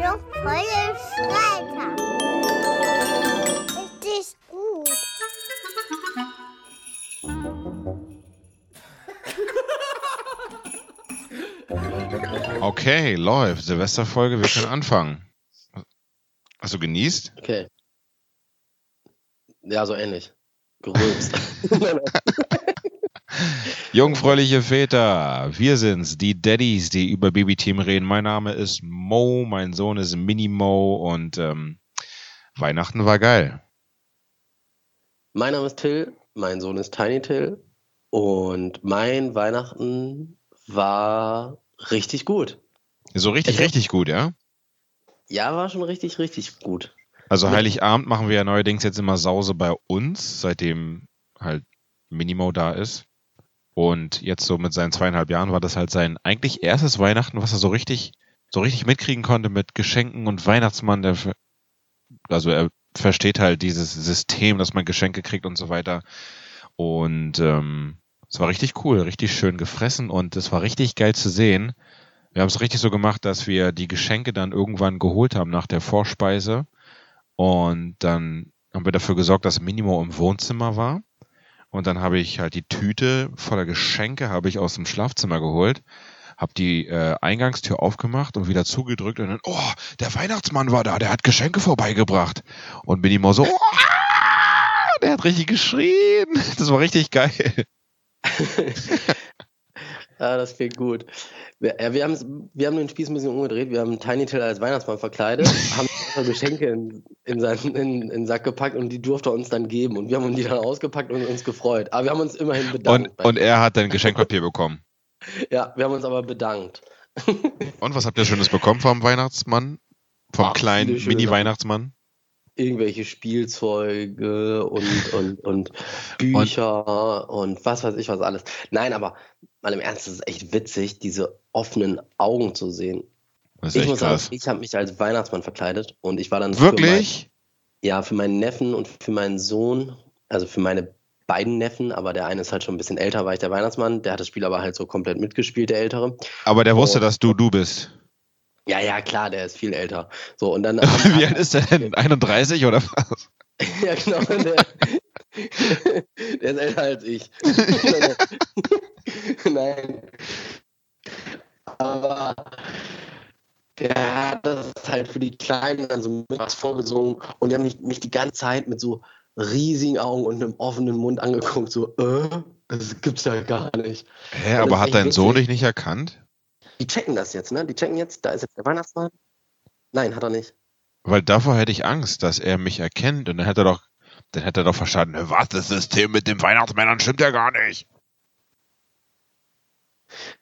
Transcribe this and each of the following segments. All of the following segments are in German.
noch volle Streiter. Richtig gut. Okay, läuft. Silvesterfolge, wir können anfangen. Hast du genießt? Okay. Ja, so ähnlich. Gerülpst. Jungfräuliche Väter, wir sind's, die Daddies, die über Babyteam reden. Mein Name ist Mo, mein Sohn ist Mini Mo und ähm, Weihnachten war geil. mein Name ist Till, mein Sohn ist Tiny Till und mein Weihnachten war richtig gut. So richtig, Okay. richtig gut, ja? Ja, war schon richtig, richtig gut. Also Heiligabend machen wir ja neuerdings jetzt immer Sause bei uns, seitdem halt Minimo da ist. Und jetzt so mit seinen zweieinhalb Jahren war das halt sein eigentlich erstes Weihnachten, was er so richtig, so richtig mitkriegen konnte mit Geschenken und Weihnachtsmann. Der, also er versteht halt dieses System, dass man Geschenke kriegt und so weiter. Und ähm, es war richtig cool, richtig schön gefressen und es war richtig geil zu sehen. Wir haben es richtig so gemacht, dass wir die Geschenke dann irgendwann geholt haben nach der Vorspeise. Und dann haben wir dafür gesorgt, dass Minimo im Wohnzimmer war. Und dann habe ich halt die Tüte voller Geschenke habe ich aus dem Schlafzimmer geholt, habe die äh, Eingangstür aufgemacht und wieder zugedrückt und dann, oh, der Weihnachtsmann war da, der hat Geschenke vorbeigebracht. Und Minimo so, oh, der hat richtig geschrien. Das war richtig geil. Ja, das klingt gut. Wir, ja, wir, wir haben den Spieß ein bisschen umgedreht. Wir haben Tiny Till als Weihnachtsmann verkleidet, haben Geschenke in, in, seinen, in, in den Sack gepackt und die durfte er uns dann geben. Und wir haben die dann ausgepackt und uns gefreut. Aber wir haben uns immerhin Und, bedankt. bei- und er hat dann Geschenkpapier bekommen. ja, wir haben uns aber bedankt. Und was habt ihr Schönes bekommen vom Weihnachtsmann? Vom Ach, kleinen Mini-Weihnachtsmann? Irgendwelche Spielzeuge und, und, und Bücher und, was weiß ich was alles. Nein, aber mal im Ernst, es ist echt witzig, diese offenen Augen zu sehen. Ich muss sagen, krass. ich habe mich als Weihnachtsmann verkleidet und ich war dann für Wirklich? Mein, ja, für meinen Neffen und für meinen Sohn, also für meine beiden Neffen, aber der eine ist halt schon ein bisschen älter, war ich der Weihnachtsmann, der hat das Spiel aber halt so komplett mitgespielt, der Ältere. Aber der wusste, Oh. dass du du bist. Ja, ja, klar, der ist viel älter. So, und dann. Wie alt ist der denn? 31 oder was? ja, genau, der, der ist älter als ich. Nein. Aber der hat das halt für die Kleinen dann so mit was vorgesungen und die haben mich, mich die ganze Zeit mit so riesigen Augen und einem offenen Mund angeguckt, so, äh, das gibt's ja gar nicht. Hä, aber hat dein Sohn dich nicht erkannt? Die checken das jetzt, ne? Die checken jetzt, da ist jetzt der Weihnachtsmann. Nein, hat er nicht. Weil davor hätte ich Angst, dass er mich erkennt und dann hätte er doch, dann hätte er doch verstanden, was, das System mit den Weihnachtsmännern stimmt ja gar nicht.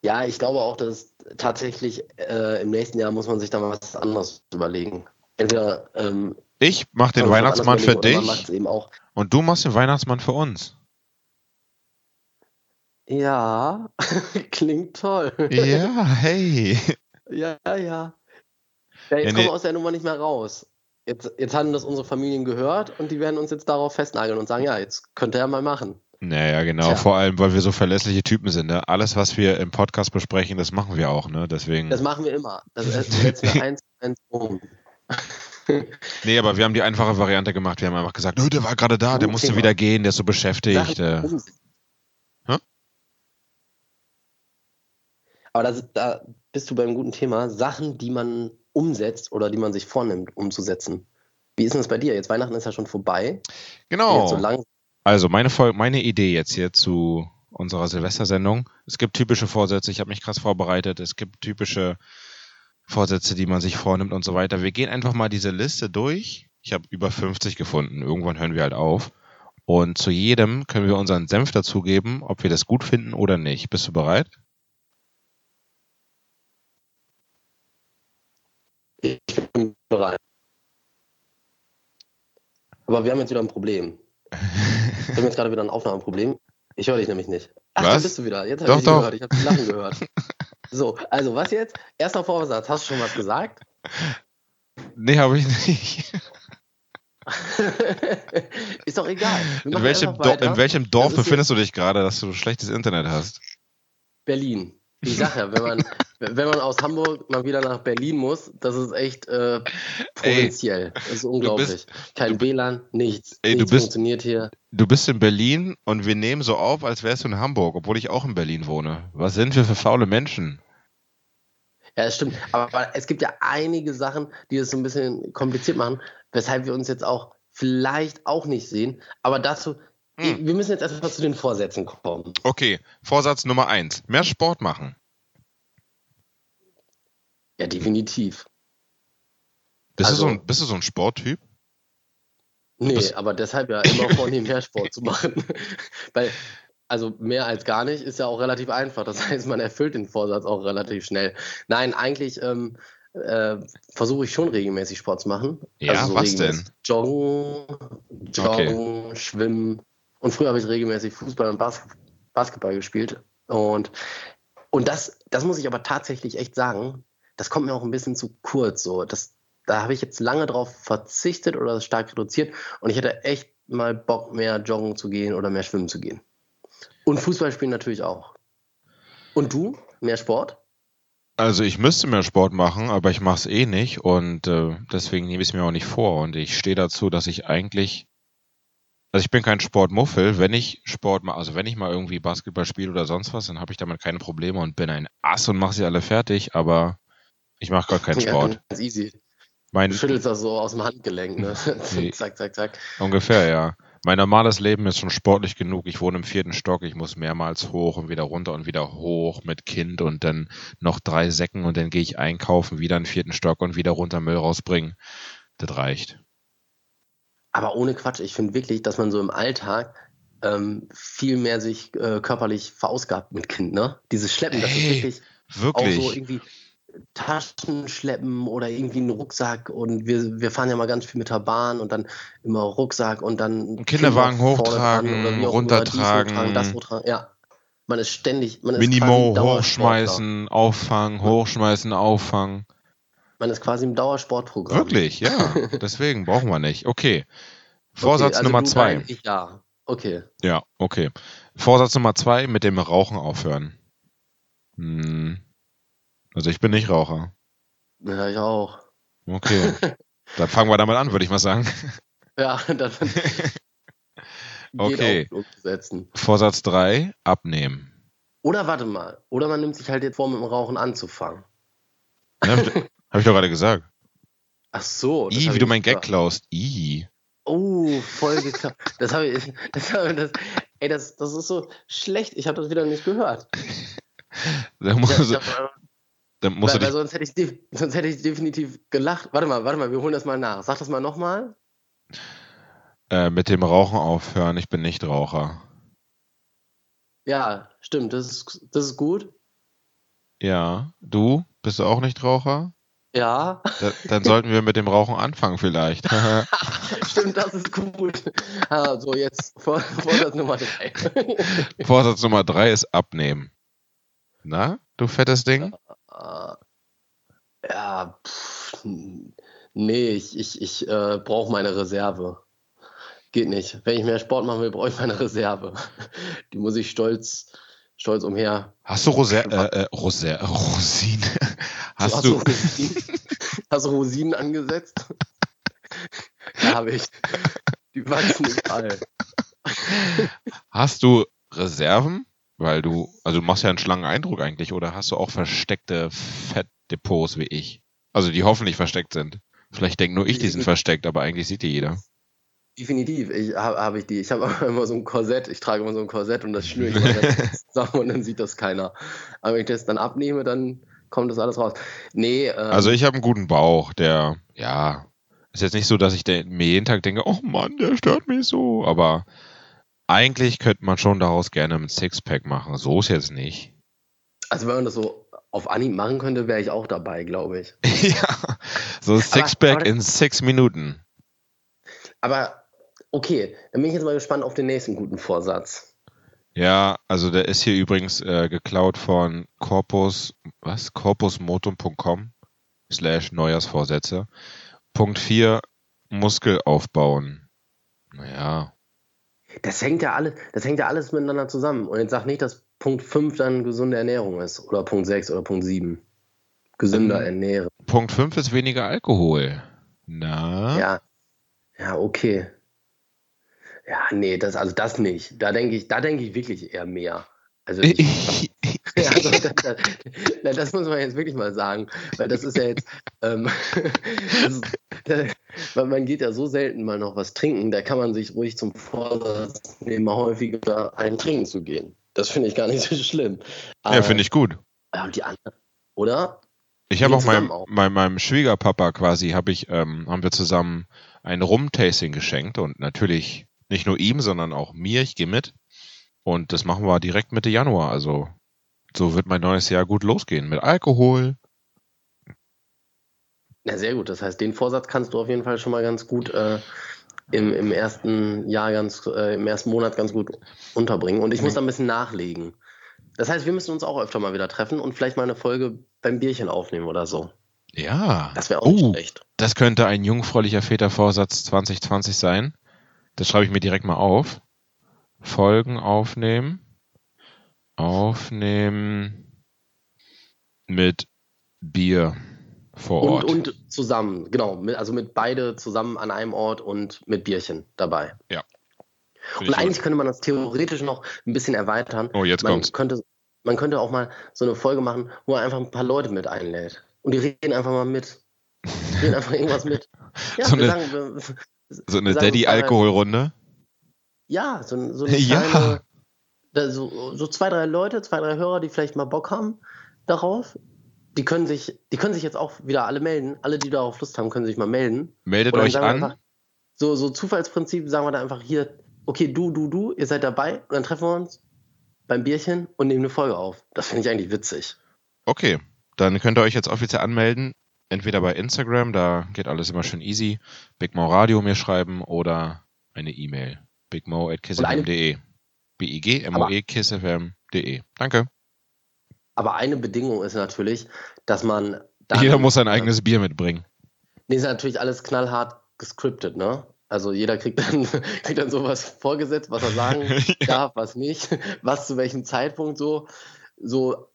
Ja, ich glaube auch, dass tatsächlich äh, im nächsten Jahr muss man sich da mal was anderes überlegen. Entweder ähm, Ich mach den Weihnachtsmann für dich eben auch. und du machst den Weihnachtsmann für uns. Ja, klingt toll. Ja, hey. ja, ja. Ja, jetzt Ja, kommen nee. wir aus der Nummer nicht mehr raus. Jetzt, jetzt haben das unsere Familien gehört und die werden uns jetzt darauf festnageln und sagen, ja, jetzt könnt ihr ja mal machen. Naja, genau, Tja. vor allem, weil wir so verlässliche Typen sind. Ne? Alles, was wir im Podcast besprechen, das machen wir auch, ne? Deswegen. Das machen wir immer. Das setzen wir eins zu eins um. Nee, aber wir haben die einfache Variante gemacht. Wir haben einfach gesagt, "Nö, der war gerade da, der musste wieder gehen, der ist so beschäftigt. Äh. Aber das, da bist du beim guten Thema. Sachen, die man umsetzt oder die man sich vornimmt, umzusetzen. Wie ist denn das bei dir? Jetzt Weihnachten ist ja schon vorbei. Genau. Jetzt so lang. Also meine, Fol meine Idee jetzt hier zu unserer Silvestersendung. Es gibt typische Vorsätze, ich habe mich krass vorbereitet. Es gibt typische Vorsätze, die man sich vornimmt und so weiter. Wir gehen einfach mal diese Liste durch. Ich habe über 50 gefunden. Irgendwann hören wir halt auf. Und zu jedem können wir unseren Senf dazugeben, ob wir das gut finden oder nicht. Bist du bereit? Ich bin bereit. Aber wir haben jetzt wieder ein Problem. Wir haben jetzt gerade wieder ein Aufnahmeproblem. Ich höre dich nämlich nicht. Ach, da Was? bist du wieder. Jetzt habe ich dich doch. gehört. Ich habe dich lachen gehört. So, also was jetzt? Erster Vorsatz. Hast du schon was gesagt? Nee, habe ich nicht. Ist doch egal. In welchem, in welchem Dorf befindest du dich gerade, dass du schlechtes Internet hast? Berlin. Ich sag ja, wenn man, wenn man aus Hamburg mal wieder nach Berlin muss, das ist echt äh, provinziell. das ist unglaublich. bist- Kein WLAN, nichts. Ey, du nichts bist- funktioniert hier. Du bist in Berlin und wir nehmen so auf, als wärst du in Hamburg, obwohl ich auch in Berlin wohne. Was sind wir für faule Menschen? Ja, das stimmt. Aber es gibt ja einige Sachen, die es so ein bisschen kompliziert machen, weshalb wir uns jetzt auch vielleicht auch nicht sehen. Aber dazu, Hm. wir müssen jetzt erstmal zu den Vorsätzen kommen. Okay, Vorsatz Nummer eins. Mehr Sport machen. Ja, definitiv. Bist, Also- du, so ein, bist du so ein Sporttyp? Nee, Das- aber deshalb ja immer vornehmen, mehr Sport zu machen. Weil, also mehr als gar nicht ist ja auch relativ einfach. Das heißt, man erfüllt den Vorsatz auch relativ schnell. Nein, eigentlich ähm, äh, versuche ich schon regelmäßig Sport zu machen. Ja, also so was denn? Joggen, Joggen, Schwimmen. Und früher habe ich regelmäßig Fußball und Bas Basketball gespielt. Und, und das, das muss ich aber tatsächlich echt sagen, das kommt mir auch ein bisschen zu kurz. So. Das, da habe ich jetzt lange drauf verzichtet oder stark reduziert. Und ich hätte echt mal Bock, mehr joggen zu gehen oder mehr schwimmen zu gehen. Und Fußball spielen natürlich auch. Und du? Mehr Sport? Also ich müsste mehr Sport machen, aber ich mache es eh nicht und äh, deswegen nehme ich es mir auch nicht vor. Und ich stehe dazu, dass ich eigentlich, also ich bin kein Sportmuffel. Wenn ich Sport mache, also wenn ich mal irgendwie Basketball spiele oder sonst was, dann habe ich damit keine Probleme und bin ein Ass und mache sie alle fertig, aber ich mache gar keinen Sport. Ja, ganz easy. Mein, Du schüttelst das so aus dem Handgelenk, ne? Zack, zack, zack. ungefähr, ja. Mein normales Leben ist schon sportlich genug. Ich wohne im vierten Stock, ich muss mehrmals hoch und wieder runter und wieder hoch mit Kind und dann noch drei Säcken und dann gehe ich einkaufen, wieder in den vierten Stock und wieder runter Müll rausbringen. Das reicht. Aber ohne Quatsch, ich finde wirklich, dass man so im Alltag ähm, viel mehr sich äh, körperlich verausgabt mit Kind, ne? Dieses Schleppen, das ist Ey, wirklich auch Wirklich. so irgendwie Taschen schleppen oder irgendwie einen Rucksack und wir, wir fahren ja mal ganz viel mit der Bahn und dann immer Rucksack und dann Kinderwagen hochtragen, runtertragen. hochtragen, das hochtragen, ja. Man ist ständig, man ist Minimo hochschmeißen, auffangen, hochschmeißen, auffangen. Man ist quasi im Dauersportprogramm. Wirklich, ja. Deswegen brauchen wir nicht. Okay. Vorsatz okay, also Nummer zwei. Nein, ich ja. Okay. Ja, okay. Vorsatz Nummer zwei, mit dem Rauchen aufhören. Hm. Also ich bin nicht Raucher. Ja, ich auch. Okay. Dann fangen wir damit an, würde ich mal sagen. Ja, dann Okay. Vorsatz drei, abnehmen. Oder warte mal. Oder man nimmt sich halt jetzt vor, mit dem Rauchen anzufangen. Ja, hab, ich, doch gerade gesagt. Ach so. I, wie du mein Gag klaust. I. Oh, voll geklappt. Das habe ich. Das, hab ich- das, ey, das, das ist so schlecht. Ich habe das wieder nicht gehört. Da musst, Ja, ich du, hab, da musst weil, du weil sonst, hätte ich, sonst hätte ich definitiv gelacht. Warte mal, warte mal, wir holen das mal nach. Sag das mal nochmal. äh, mit dem Rauchen aufhören. Ich bin nicht Raucher. Ja, stimmt. Das ist, das ist gut. Ja. Du? Bist du auch nicht Raucher? Ja, Da, dann sollten wir mit dem Rauchen anfangen vielleicht. stimmt, das ist gut. Ah, so, jetzt Vor- Vorsatz Nummer drei. Vorsatz Nummer drei ist abnehmen. Na, du fettes Ding? Äh, ja, pff, nee, ich, ich, ich äh, brauche meine Reserve. Geht nicht. Wenn ich mehr Sport machen will, brauche ich meine Reserve. Die muss ich stolz, stolz umher. Hast du Rose äh, äh, Rose Rosine? Hast hast, du, Rosinen, hast du Rosinen angesetzt? ja, habe ich. Die wachsen überall. hast du Reserven? Weil du, also du machst ja einen schlangen Eindruck eigentlich, oder hast du auch versteckte Fettdepots wie ich? Also die hoffentlich versteckt sind. Vielleicht denkt nur ich, die sind versteckt, aber eigentlich sieht die jeder. Definitiv, ich habe hab ich die. Ich habe immer so ein Korsett, ich trage immer so ein Korsett und das schnüre ich selbst zusammen und dann sieht das keiner. Aber wenn ich das dann abnehme, dann kommt das alles raus. Nee, ähm, Also ich habe einen guten Bauch, der, ja, ist jetzt nicht so, dass ich mir jeden Tag denke, oh Mann, der stört mich so, aber eigentlich könnte man schon daraus gerne ein Sixpack machen. So ist jetzt nicht. also wenn man das so auf Anhieb machen könnte, wäre ich auch dabei, glaube ich. ja, so ein Sixpack aber- in sechs Minuten. Aber okay, dann bin ich jetzt mal gespannt auf den nächsten guten Vorsatz. Ja, also der ist hier übrigens äh, geklaut von Corpus, was? corpusmotum.com slash Neujahrsvorsätze. Punkt 4, Muskel aufbauen. Naja, Das hängt ja alles, das hängt ja alles miteinander zusammen. Und jetzt sag nicht, dass Punkt 5 dann gesunde Ernährung ist. Oder Punkt 6 oder Punkt 7. Gesünder Ähm, ernähren. Punkt 5 ist weniger Alkohol. Na? Ja. Ja, okay. Ja, nee, das, also das nicht. Da denke ich, da denke ich wirklich eher mehr. Also ich, also das, das, das muss man jetzt wirklich mal sagen, weil das ist ja jetzt, ähm, ist, weil man geht ja so selten mal noch was trinken, da kann man sich ruhig zum Vorsatz nehmen, mal häufiger einen trinken zu gehen. Das finde ich gar nicht so schlimm. ja, finde ich gut. Ja, und die anderen, oder? Ich habe auch meinem, auch. meinem, meinem Schwiegerpapa quasi, hab ich, ähm, haben wir zusammen ein Rum-Tasting geschenkt und natürlich nicht nur ihm, sondern auch mir, ich gehe mit. Und das machen wir direkt Mitte Januar. Also so wird mein neues Jahr gut losgehen. Mit Alkohol. Na, sehr gut. Das heißt, den Vorsatz kannst du auf jeden Fall schon mal ganz gut äh, im, im ersten Jahr ganz, äh, im ersten Monat ganz gut unterbringen. Und ich muss da ein bisschen nachlegen. Das heißt, wir müssen uns auch öfter mal wieder treffen und vielleicht mal eine Folge beim Bierchen aufnehmen oder so. Ja. Das wäre auch nicht Oh, schlecht. das könnte ein jungfräulicher Vätervorsatz 2020 sein. Das schreibe ich mir direkt mal auf. Folgen aufnehmen. Aufnehmen mit Bier vor Und, Ort. und zusammen, genau. Also mit beide zusammen an einem Ort und mit Bierchen dabei. Finde Und ich eigentlich gut. könnte man das theoretisch noch ein bisschen erweitern. Oh, jetzt man kommt's. könnte, man könnte auch mal so eine Folge machen, wo er einfach ein paar Leute mit einlädt. Und die reden einfach mal mit. Die reden einfach irgendwas mit. Ja, So wir eine- sagen, wir, So eine Daddy-Alkoholrunde. ja, so, so eine Ja. kleine, da, so, so zwei, drei Leute, zwei, drei Hörer, die vielleicht mal Bock haben darauf. Die können sich, die können sich jetzt auch wieder alle melden. Alle, die darauf Lust haben, können sich mal melden. Meldet euch an. einfach, so, so Zufallsprinzip sagen wir da einfach hier, okay, du, du, du, ihr seid dabei und dann treffen wir uns beim Bierchen und nehmen eine Folge auf. Das finde ich eigentlich witzig. Okay, dann könnt ihr euch jetzt offiziell anmelden. Entweder bei Instagram, da geht alles immer schön easy. Big Mo Radio mir schreiben oder eine E-Mail. bigmo.kissfm.de. B-I-G-M-O-E kissfm.de. Danke. Aber eine Bedingung ist natürlich, dass man Jeder muss sein eigenes Bier mitbringen. Nee, ist natürlich alles knallhart gescriptet, ne? Also jeder kriegt dann, kriegt dann sowas vorgesetzt, was er sagen darf, was nicht, was zu welchem Zeitpunkt so, so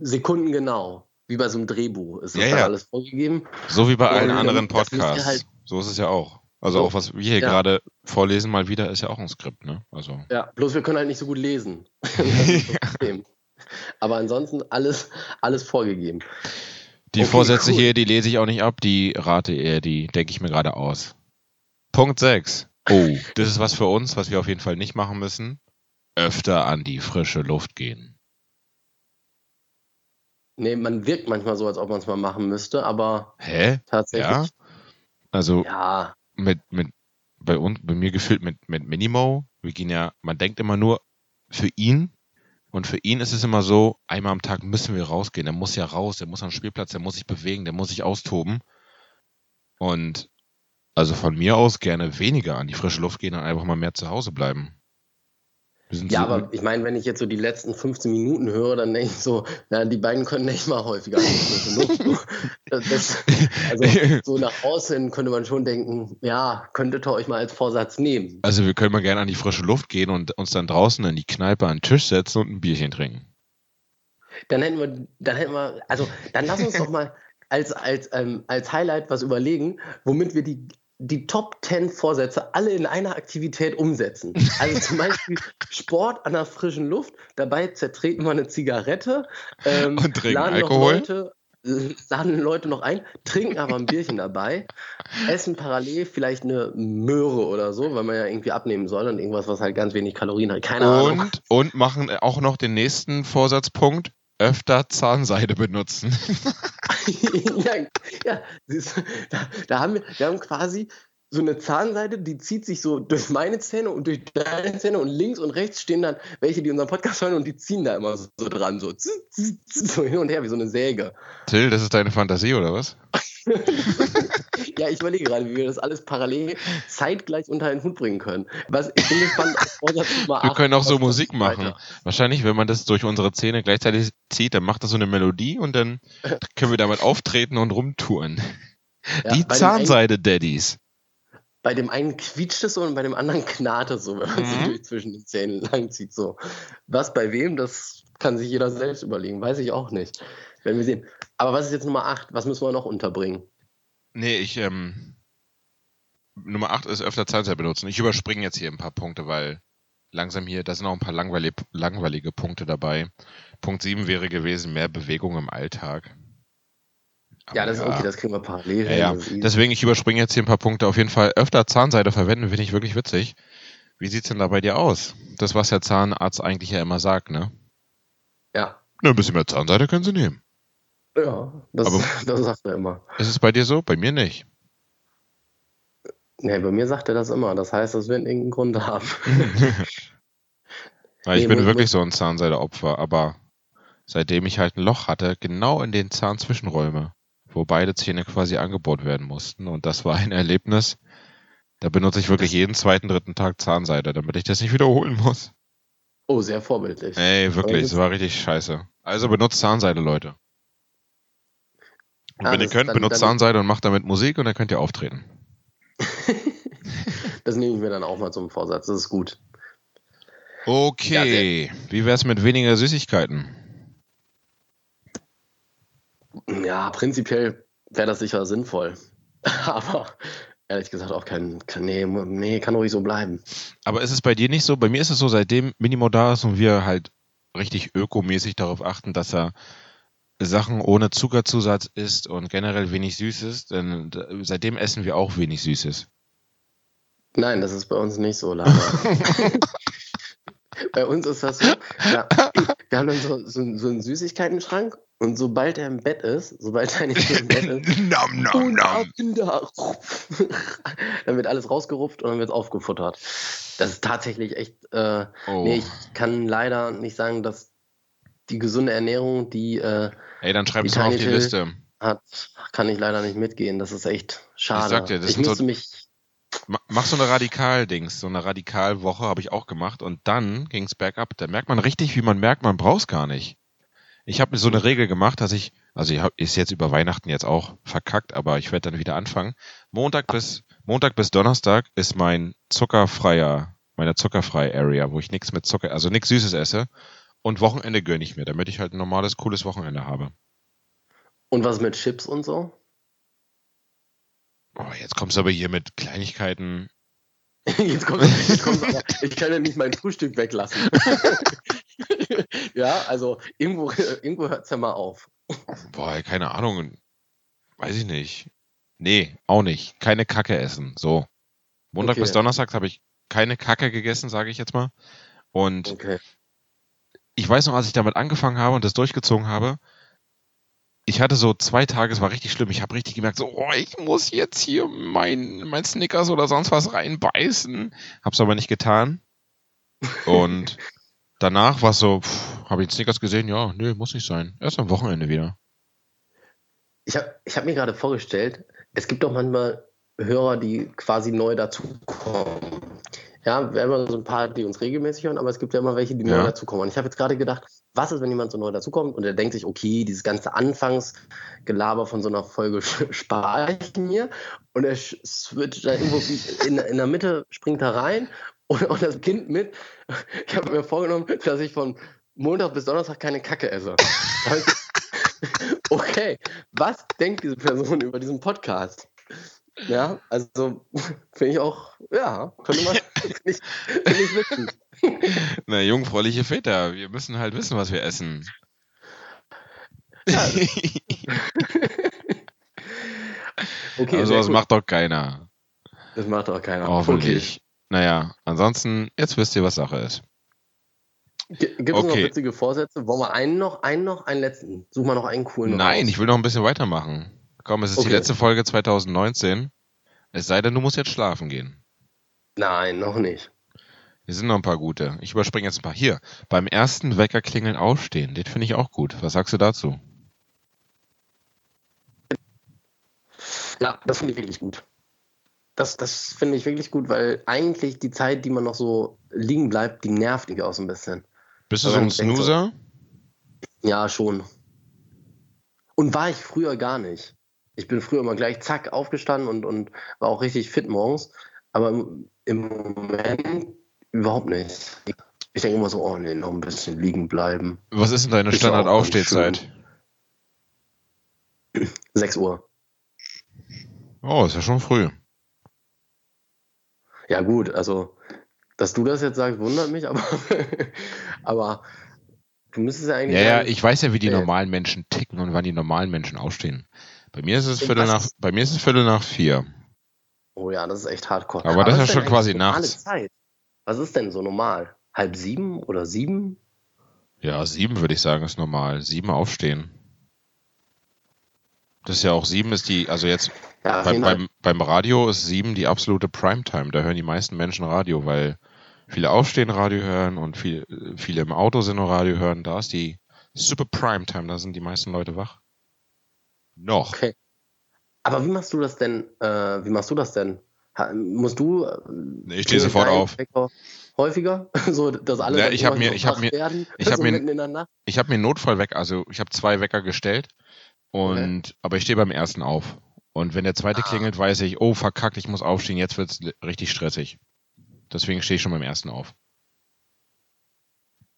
sekundengenau, wie bei so einem Drehbuch ist das Ja, ja. alles vorgegeben. So wie bei allen Und anderen Podcasts. halt- so ist es ja auch. Also So. auch was wir hier Ja. gerade vorlesen mal wieder, ist ja auch ein Skript, ne? Also. Ja, bloß wir können halt nicht so gut lesen. Aber ansonsten alles, alles vorgegeben. Die Okay, Vorsätze cool. hier, die lese ich auch nicht ab, die rate eher, die denke ich mir gerade aus. Punkt 6. Oh, das ist was für uns, was wir auf jeden Fall nicht machen müssen. Öfter an die frische Luft gehen. Nee, man wirkt manchmal so, als ob man es mal machen müsste, aber Hä? Ja? tatsächlich. Also Ja, mit, mit, bei uns, bei mir gefühlt mit, mit Minimo, wir gehen ja, man denkt immer nur für ihn und für ihn ist es immer so, einmal am Tag müssen wir rausgehen, der muss ja raus, der muss am Spielplatz, der muss sich bewegen, der muss sich austoben und also von mir aus gerne weniger an die frische Luft gehen und einfach mal mehr zu Hause bleiben. Ja, aber ich meine, wenn ich jetzt so die letzten 15 Minuten höre, dann denke ich so, na, die beiden können nicht mal häufiger an die frische Luft. So, das, das, also so nach außen könnte man schon denken, ja, könntet ihr euch mal als Vorsatz nehmen. also wir können mal gerne an die frische Luft gehen und uns dann draußen in die Kneipe an den Tisch setzen und ein Bierchen trinken. Dann hätten wir, dann hätten wir, also dann lass uns doch mal als, als, ähm, als Highlight was überlegen, womit wir die, die Top 10 Vorsätze alle in einer Aktivität umsetzen. Also zum Beispiel Sport an der frischen Luft, dabei zertreten wir eine Zigarette ähm, Und trinken Alkohol? Leute, äh, laden Leute noch ein, trinken aber ein Bierchen dabei, essen parallel vielleicht eine Möhre oder so, weil man ja irgendwie abnehmen soll und irgendwas, was halt ganz wenig Kalorien hat. Keine Ahnung. Und, und machen auch noch den nächsten Vorsatzpunkt, öfter Zahnseide benutzen. ja, ja da, da haben wir, wir haben quasi so eine Zahnseite, die zieht sich so durch meine Zähne und durch deine Zähne und links und rechts stehen dann welche, die unseren Podcast hören und die ziehen da immer so, so dran, so, zzz, zzz, zzz, so hin und her wie so eine Säge. Till, das ist deine Fantasie, oder was? Ja, ich überlege gerade, wie wir das alles parallel zeitgleich unter einen Hut bringen können. Was, ich bin gespannt Wir können auch so Musik machen. weiter. Wahrscheinlich, wenn man das durch unsere Zähne gleichzeitig zieht, dann macht das so eine Melodie und dann können wir damit auftreten und rumtouren. Ja, Die Zahnseide-Daddies. Bei dem einen quietscht es so und bei dem anderen knarrt es so, wenn man Mhm. sich zwischen den Zähnen langzieht. So. Was bei wem, das kann sich jeder selbst überlegen. Weiß ich auch nicht. Werden wir sehen. Aber was ist jetzt Nummer 8? Was müssen wir noch unterbringen? Nee, ich, ähm, Nummer 8 ist öfter Zahnseide benutzen. Ich überspringe jetzt hier ein paar Punkte, weil langsam hier, da sind auch ein paar langweilige, langweilige Punkte dabei. Punkt 7 wäre gewesen, mehr Bewegung im Alltag. Aber ja, das ist okay, das kriegen wir parallel. Ja, ja. easy. Deswegen, ich überspringe jetzt hier ein paar Punkte. Auf jeden Fall öfter Zahnseide verwenden, finde ich wirklich witzig. Wie sieht's denn da bei dir aus? Das, was der Zahnarzt eigentlich ja immer sagt, ne? ja. Na, ein bisschen mehr Zahnseide können sie nehmen. Ja, das, Aber- das sagt er immer. Ist es bei dir so? Bei mir nicht. Nee, bei mir sagt er das immer. Das heißt, das wird irgendeinen Grund haben. Weil ich Nee, bin wirklich so ein Zahnseide-Opfer, aber seitdem ich halt ein Loch hatte, genau in den Zahnzwischenräume, wo beide Zähne quasi angebaut werden mussten, und das war ein Erlebnis, da benutze ich wirklich jeden zweiten, dritten Tag Zahnseide, damit ich das nicht wiederholen muss. Oh, sehr vorbildlich. Ey, wirklich, das- das war richtig scheiße. Also benutzt Zahnseide, Leute. Und Ah, wenn ihr könnt, dann- benutzt dann- Zahnseide und macht damit Musik und dann könnt ihr auftreten. Das nehme ich mir dann auch mal zum Vorsatz. Das ist gut. Okay, wie wär's mit weniger Süßigkeiten? Ja, prinzipiell wäre das sicher sinnvoll. Aber ehrlich gesagt auch kein, nee, nee, kann ruhig so bleiben. Aber ist es bei dir nicht so? Bei mir ist es so, seitdem Minimo da ist und wir halt richtig ökomäßig darauf achten, dass er Sachen ohne Zuckerzusatz isst und generell wenig Süßes, denn seitdem essen wir auch wenig Süßes. Nein, das ist bei uns nicht so, leider. bei uns ist das so, ja, wir haben dann so, so, so einen Süßigkeitenschrank und sobald er im Bett ist, sobald er nicht im Bett ist, nom, nom, und nom. ab in der dann wird alles rausgerupft und dann wird es aufgefuttert. Das ist tatsächlich echt, äh, Oh. nee, ich kann leider nicht sagen, dass die gesunde Ernährung, die äh, Ey, dann schreib es mal auf die Liste. hat, kann ich leider nicht mitgehen. Das ist echt schade. sag dir, das ich sind so- mich, Mach so eine Radikal-Dings, so eine Radikalwoche habe ich auch gemacht und dann ging's bergab. Da merkt man richtig, wie man merkt, man braucht's gar nicht. Ich habe mir so eine Regel gemacht, dass ich, also ich hab, ist jetzt über Weihnachten jetzt auch verkackt, aber ich werde dann wieder anfangen. Montag bis Montag bis Donnerstag ist mein zuckerfreier, meine zuckerfreie Area, wo ich nichts mit Zucker, also nichts Süßes esse. Und Wochenende gönne ich mir, damit ich halt ein normales, cooles Wochenende habe. und was mit Chips und so? Oh, jetzt kommst du aber hier mit Kleinigkeiten. Jetzt kommt, jetzt kommt aber, ich kann ja nicht mein Frühstück weglassen. ja, also irgendwo, irgendwo hört es ja mal auf. Boah, keine Ahnung. Weiß ich nicht. Nee, auch nicht. Keine Kacke essen. So. Montag Okay. bis Donnerstag habe ich keine Kacke gegessen, sage ich jetzt mal. Und Okay. ich weiß noch, als ich damit angefangen habe und das durchgezogen habe, ich hatte so zwei Tage, es war richtig schlimm. Ich habe richtig gemerkt, so, oh, ich muss jetzt hier mein, mein Snickers oder sonst was reinbeißen. Hab's aber nicht getan. Und danach war es so, habe ich einen Snickers gesehen? Ja, nö, muss nicht sein. Erst am Wochenende wieder. Ich habe ich hab mir gerade vorgestellt, es gibt doch manchmal Hörer, die quasi neu dazukommen. Ja, wir haben so ein paar, die uns regelmäßig hören, aber es gibt ja immer welche, die Ja. neu dazukommen. Und ich habe jetzt gerade gedacht, was ist, wenn jemand so neu dazukommt und der denkt sich, okay, dieses ganze Anfangsgelaber von so einer Folge spare ich mir und er switcht da irgendwo in, in der Mitte, springt da rein und, und das Kind mit. Ich habe mir vorgenommen, dass ich von Montag bis Donnerstag keine Kacke esse. Okay, was denkt diese Person über diesen Podcast? Ja, also finde ich auch, ja, könnte man, find ich witzig. Na, jungfräuliche Väter, wir müssen halt wissen, was wir essen. Ja. Okay, sowas gut. macht doch keiner. das macht auch keiner. Hoffentlich. Naja, ansonsten, jetzt wisst ihr, was Sache ist. Okay. Gibt es noch Okay. witzige Vorsätze? Wollen wir einen noch, einen noch, einen letzten? Such mal noch einen coolen. Nein, raus. ich will noch ein bisschen weitermachen. Komm, es ist die Okay. letzte Folge 2019. Es sei denn, du musst jetzt schlafen gehen. Nein, noch nicht. Hier sind noch ein paar gute. Ich überspringe jetzt ein paar. Hier, beim ersten Wecker klingeln aufstehen. Den finde ich auch gut. Was sagst du dazu? Ja, das finde ich wirklich gut. Das, das finde ich wirklich gut, weil eigentlich die Zeit, die man noch so liegen bleibt, die nervt mich auch so ein bisschen. Bist du so ein denk so- Snoozer? Ja, schon. Und war ich früher gar nicht. Ich bin früher immer gleich zack aufgestanden und, und war auch richtig fit morgens. aber im- im Moment überhaupt nicht. Ich, denke immer so, oh nee, noch ein bisschen liegen bleiben. Was ist denn deine ja Standardaufstehzeit? 6 Uhr. Oh, ist ja schon früh. Ja, gut, also, dass du das jetzt sagst, wundert mich, aber, aber du müsstest ja eigentlich. Ja, ja, ich weiß ja, wie die Ja. normalen Menschen ticken und wann die normalen Menschen aufstehen. Bei mir ist es Viertel nach, bei mir ist es Viertel nach vier. Oh ja, das ist echt hardcore. Aber das was ist denn schon quasi nachts. Zeit? Was ist denn so normal? Halb sieben oder sieben? Ja, sieben würde ich sagen, ist normal. Sieben aufstehen. Das ist ja auch sieben ist die, also jetzt Ja, beim, beim, beim Radio ist sieben die absolute Primetime. Da hören die meisten Menschen Radio, weil viele aufstehen, Radio hören und viel, viele im Auto sind und Radio hören. Da ist die super Primetime, da sind die meisten Leute wach. Noch. Okay. Aber wie machst du das denn? Äh, wie machst du das denn? Musst du? äh, Nee, ich stehe sofort deinen auf. Häufiger, so dass alle Ja, ich hab immer mir- ich hab wach mir- werden, ich hab so mir-. Ich habe mir einen Notfallwecker, also ich habe zwei Wecker gestellt und aber ich stehe beim ersten auf. Und wenn der zweite Ah. klingelt, weiß ich, oh verkackt, ich muss aufstehen, jetzt wird's richtig stressig. Deswegen stehe ich schon beim ersten auf.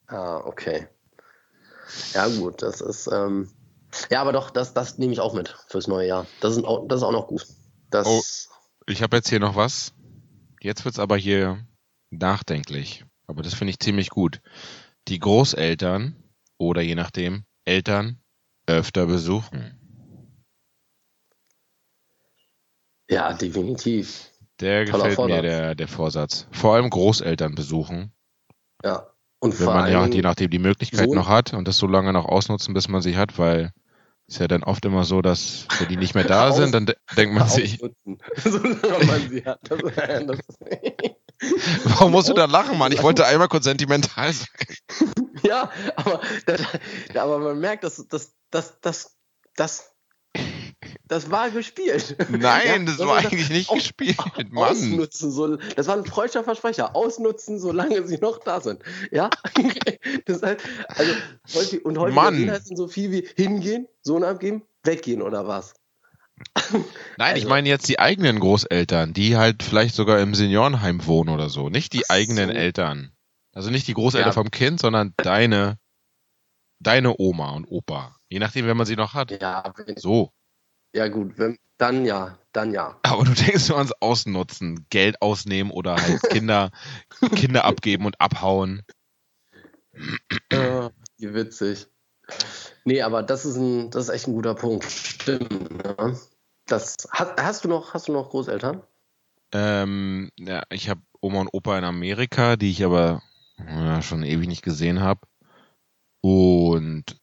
Ah, okay. Ja, gut, das ist. Ähm, ja, aber doch, das, das nehme ich auch mit fürs neue Jahr. Das ist auch, das ist auch noch gut. Das, Oh. Ich habe jetzt hier noch was. Jetzt wird's aber hier nachdenklich. Aber das finde ich ziemlich gut. Die Großeltern oder je nachdem Eltern öfter besuchen. Ja, definitiv. Der Toller gefällt mir, Vorsatz. der, der Vorsatz. Vor allem Großeltern besuchen. Ja. Und Wenn vor man ja, je nachdem die Möglichkeit so- noch hat und das so lange noch ausnutzen, bis man sie hat, weil ist ja dann oft immer so, dass wenn die nicht mehr da sind, dann de denkt man sich, solange man sie hat. Das, das, warum musst du da lachen, Mann? Ich wollte einmal kurz sentimental sein. ja, aber, das, aber man merkt, dass das, das, das, das, das war gespielt. Nein, Ja, das war man das eigentlich nicht aus- gespielt, Mann. Ausnutzen, so, das war ein freudscher Versprecher. Ausnutzen, solange sie noch da sind. Ja? Das heißt, also, häufig, und Mann. heißt so viel wie hingehen, Sohn abgeben, weggehen oder was? Nein, ich Also- meine jetzt die eigenen Großeltern, die halt vielleicht sogar im Seniorenheim wohnen oder so. Nicht die eigenen so. Eltern. Also nicht die Großeltern Ja. vom Kind, sondern deine, deine Oma und Opa. Je nachdem, wenn man sie noch hat. Ja, So. Ja gut, wenn, dann ja, dann ja. Aber du denkst nur ans Ausnutzen, Geld ausnehmen oder halt Kinder, Kinder abgeben und abhauen. Äh, wie witzig. Nee, aber das ist ein, das ist echt ein guter Punkt. Stimmt. Ja. Das, hast, hast du noch, hast du noch Großeltern? Ähm, ja, ich habe Oma und Opa in Amerika, die ich aber ja, schon ewig nicht gesehen habe. Und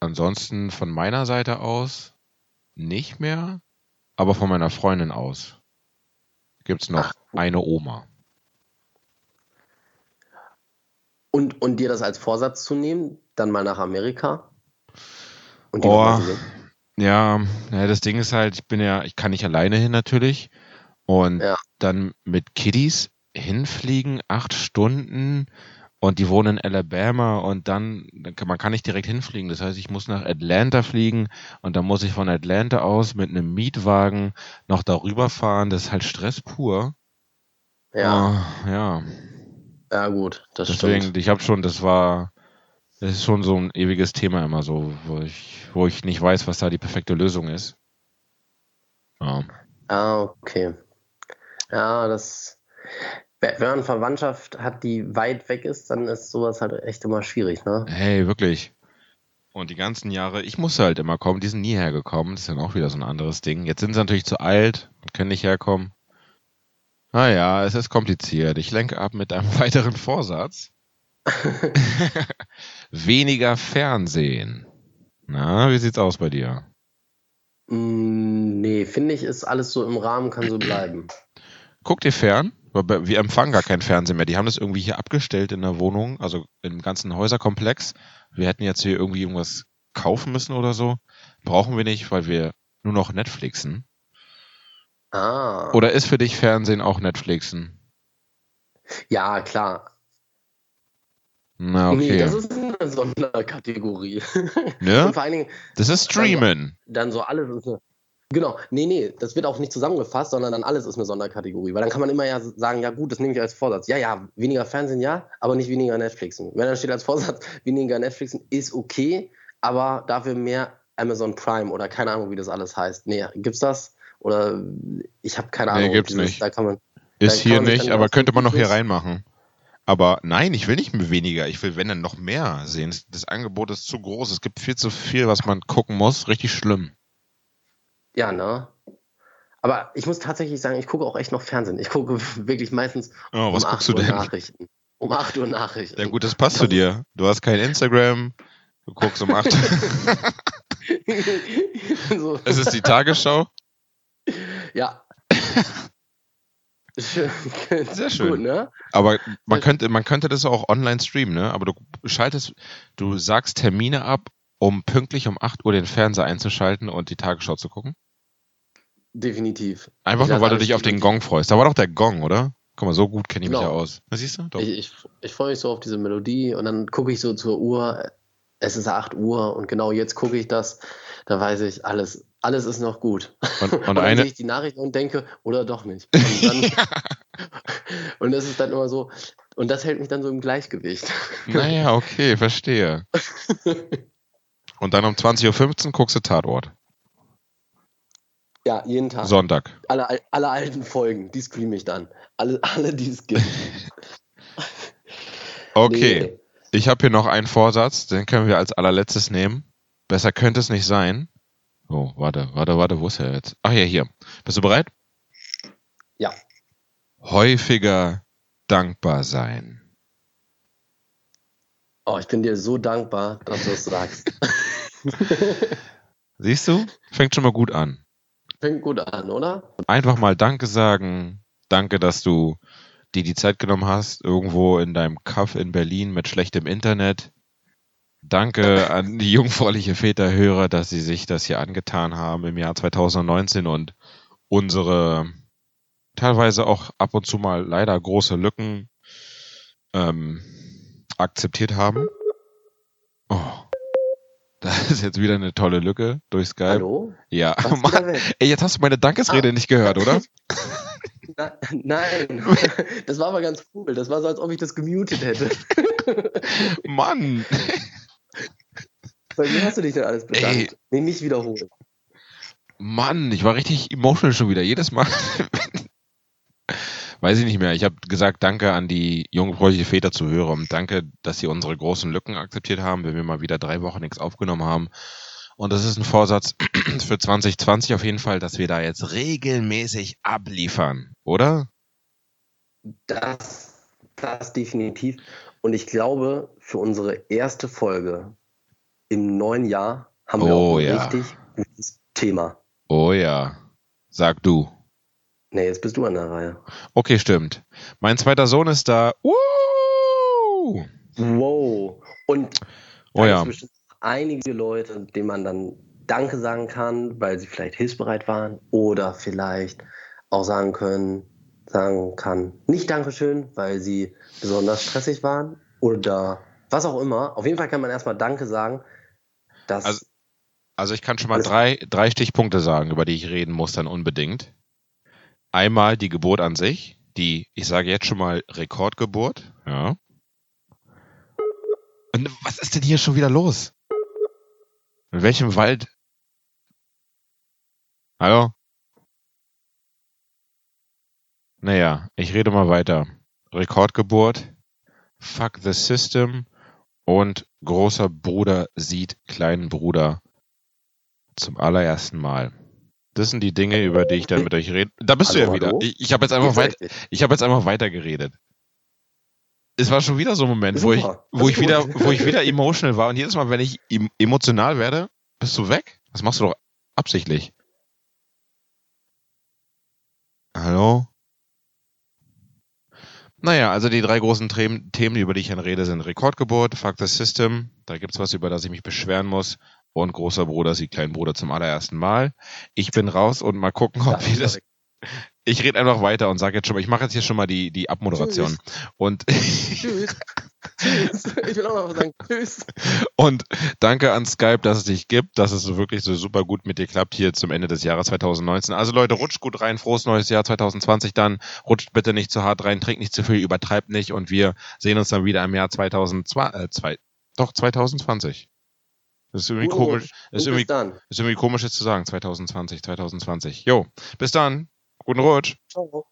ansonsten von meiner Seite aus nicht mehr, aber von meiner Freundin aus gibt's noch eine Oma. Und, und dir das als Vorsatz zu nehmen, dann mal nach Amerika? Und die Oh. Ja, ja, das Ding ist halt, ich bin ja, ich kann nicht alleine hin natürlich. Und Ja. dann mit Kiddies hinfliegen, acht Stunden und die wohnen in Alabama und dann, man kann nicht direkt hinfliegen. Das heißt, ich muss nach Atlanta fliegen und dann muss ich von Atlanta aus mit einem Mietwagen noch darüber fahren. Das ist halt Stress pur. Ja, Ah, ja. ja, gut, das Deswegen, stimmt. ich habe schon, das war, das ist schon so ein ewiges Thema immer so, wo ich, wo ich nicht weiß, was da die perfekte Lösung ist. Ja. Ah, okay. Ja, das. Wenn man Verwandtschaft hat, die weit weg ist, dann ist sowas halt echt immer schwierig, ne? Hey, wirklich. Und die ganzen Jahre, ich musste halt immer kommen, die sind nie hergekommen. Das ist dann auch wieder so ein anderes Ding. Jetzt sind sie natürlich zu alt und können nicht herkommen. Naja, es ist kompliziert. Ich lenke ab mit einem weiteren Vorsatz. Weniger Fernsehen. Na, wie sieht's aus bei dir? Mm, nee, finde ich, ist alles so im Rahmen, kann so bleiben. Guckt ihr fern? Wir empfangen gar kein Fernsehen mehr. Die haben das irgendwie hier abgestellt in der Wohnung, also im ganzen Häuserkomplex. Wir hätten jetzt hier irgendwie irgendwas kaufen müssen oder so. Brauchen wir nicht, weil wir nur noch Netflixen. Ah. Oder ist für dich Fernsehen auch Netflixen? Ja, klar. Na, Nee, okay. das ist eine Sonderkategorie. ne? Vor allen Dingen Das ist Streamen. dann so alles ist eine, Genau, nee, nee, das wird auch nicht zusammengefasst, sondern dann alles ist eine Sonderkategorie. Weil dann kann man immer ja sagen, ja gut, das nehme ich als Vorsatz. Ja, ja, weniger Fernsehen, ja, aber nicht weniger Netflixen. Wenn dann steht als Vorsatz, weniger Netflixen ist okay, aber dafür mehr Amazon Prime oder keine Ahnung, wie das alles heißt. Nee, gibt's das? Oder ich habe keine Ahnung. Nee, gibt's dieses, nicht. Da kann man, Ist hier nicht, aber könnte man noch hier reinmachen. Aber nein, ich will nicht mehr weniger. Ich will, wenn dann noch mehr sehen. Das Angebot ist zu groß. Es gibt viel zu viel, was man gucken muss. Richtig schlimm. Ja, ne? Aber ich muss tatsächlich sagen, ich gucke auch echt noch Fernsehen. Ich gucke wirklich meistens Oh, was um guckst 8 du Uhr denn? Nachrichten. Um 8 Uhr Nachrichten. Ja gut, das passt zu dir. Du hast kein Instagram. Du guckst um 8. so. es ist die Tagesschau. Ja. Sehr schön. Gut, ne? Aber man könnte, man könnte das auch online streamen, ne? Aber du schaltest, du sagst Termine ab, um pünktlich um 8 Uhr den Fernseher einzuschalten und die Tagesschau zu gucken. Definitiv. Einfach Ich nur, weil du dich auf den Gong freust. Da war doch der Gong, oder? Guck mal, so gut kenne ich mich ja Genau. aus. Was siehst du? Doch. Ich, ich, ich freue mich so auf diese Melodie und dann gucke ich so zur Uhr. Es ist 8 Uhr und genau jetzt gucke ich das. Da weiß ich, alles, alles ist noch gut. Und, und Und dann eine, sehe ich die Nachrichten und denke, oder doch nicht. Und, dann, und das ist dann immer so, und das hält mich dann so im Gleichgewicht. naja, okay, verstehe. Und dann um 20.15 Uhr guckst du Tatort. Ja, jeden Tag. Sonntag. Alle, al- alle alten Folgen, die streame ich dann. Alle, alle die es gibt. Okay. Nee. Ich habe hier noch einen Vorsatz, den können wir als allerletztes nehmen. Besser könnte es nicht sein. Oh, warte, warte, warte, wo ist er jetzt? Ach ja, hier. Bist du bereit? Ja. Häufiger dankbar sein. Oh, ich bin dir so dankbar, dass du es sagst. Siehst du? Fängt schon mal gut an. Fängt gut an, oder? Einfach mal Danke sagen. Danke, dass du dir die Zeit genommen hast, irgendwo in deinem Kaff in Berlin mit schlechtem Internet. Danke an die jungfräuliche Väterhörer, dass sie sich das hier angetan haben im Jahr 2019 und unsere teilweise auch ab und zu mal leider große Lücken ähm, akzeptiert haben. Oh, da ist jetzt wieder eine tolle Lücke durch Skype. Hallo? Ja, Mann, ey, jetzt hast du meine Dankesrede Ah. nicht gehört, oder? Na, nein, das war aber ganz cool. Das war so, als ob ich das gemutet hätte. Mann! Bei mir hast du dich denn alles Ey. bedankt? Nee, nicht wiederholen. Mann, ich war richtig emotional schon wieder. Jedes Mal. Weiß ich nicht mehr. Ich habe gesagt, danke an die jungfräuliche Väter zu hören und danke, dass sie unsere großen Lücken akzeptiert haben, wenn wir mal wieder drei Wochen nichts aufgenommen haben. Und das ist ein Vorsatz für 2020 auf jeden Fall, dass wir da jetzt regelmäßig abliefern, oder? Das, das definitiv. Und ich glaube, für unsere erste Folge im neuen Jahr haben wir Oh, auch ein ja. richtig gutes Thema. Oh ja. Sag du. Nee, jetzt bist du an der Reihe. Okay, stimmt. Mein zweiter Sohn ist da. Uh! Wow. Und Oh da ja. gibt's bestimmt einige Leute, denen man dann Danke sagen kann, weil sie vielleicht hilfsbereit waren oder vielleicht auch sagen können, sagen kann, nicht Dankeschön, weil sie besonders stressig waren oder was auch immer. Auf jeden Fall kann man erstmal Danke sagen, dass Also- Also ich kann schon mal drei, drei Stichpunkte sagen, über die ich reden muss dann unbedingt. Einmal die Geburt an sich, die, ich sage jetzt schon mal Rekordgeburt, ja. Und was ist denn hier schon wieder los? In welchem Wald? Hallo? Naja, ich rede mal weiter. Rekordgeburt, Fuck the System und großer Bruder sieht kleinen Bruder zum allerersten Mal. Das sind die Dinge, über die ich dann mit euch rede. Da bist du Hallo, ja wieder. hallo? Ich, ich habe jetzt einfach Geht's weit, richtig? ich habe jetzt einfach weitergeredet. Es war schon wieder so ein Moment, wo ich, wo ich wieder, wo ich wieder emotional war und jedes Mal, wenn ich em- emotional werde, bist du weg. Das machst du doch absichtlich. Hallo? Naja, also die drei großen Themen, Themen, über die ich dann rede, sind Rekordgeburt, Fuck the System, da gibt's was, über das ich mich beschweren muss, und großer Bruder sieht kleinen Bruder zum allerersten Mal. Ich bin raus und mal gucken, ob wir das. Ich rede einfach weiter und sage jetzt schon mal, ich mache jetzt hier schon mal die, die Abmoderation. Und Tschüss. Tschüss. Ich will auch noch sagen. Tschüss. Und danke an Skype, dass es dich gibt, dass es so wirklich so super gut mit dir klappt hier zum Ende des Jahres 2019. Also Leute, rutscht gut rein, frohes neues Jahr 2020 dann. Rutscht bitte nicht zu hart rein, trinkt nicht zu viel, übertreibt nicht und wir sehen uns dann wieder im Jahr 2020, äh, zwei, doch 2020. Das ist irgendwie komisch, Rutsch. ist irgendwie, bis dann. ist irgendwie komisch jetzt zu sagen, 2020, 2020. Jo, bis dann. Guten Rutsch. Ciao.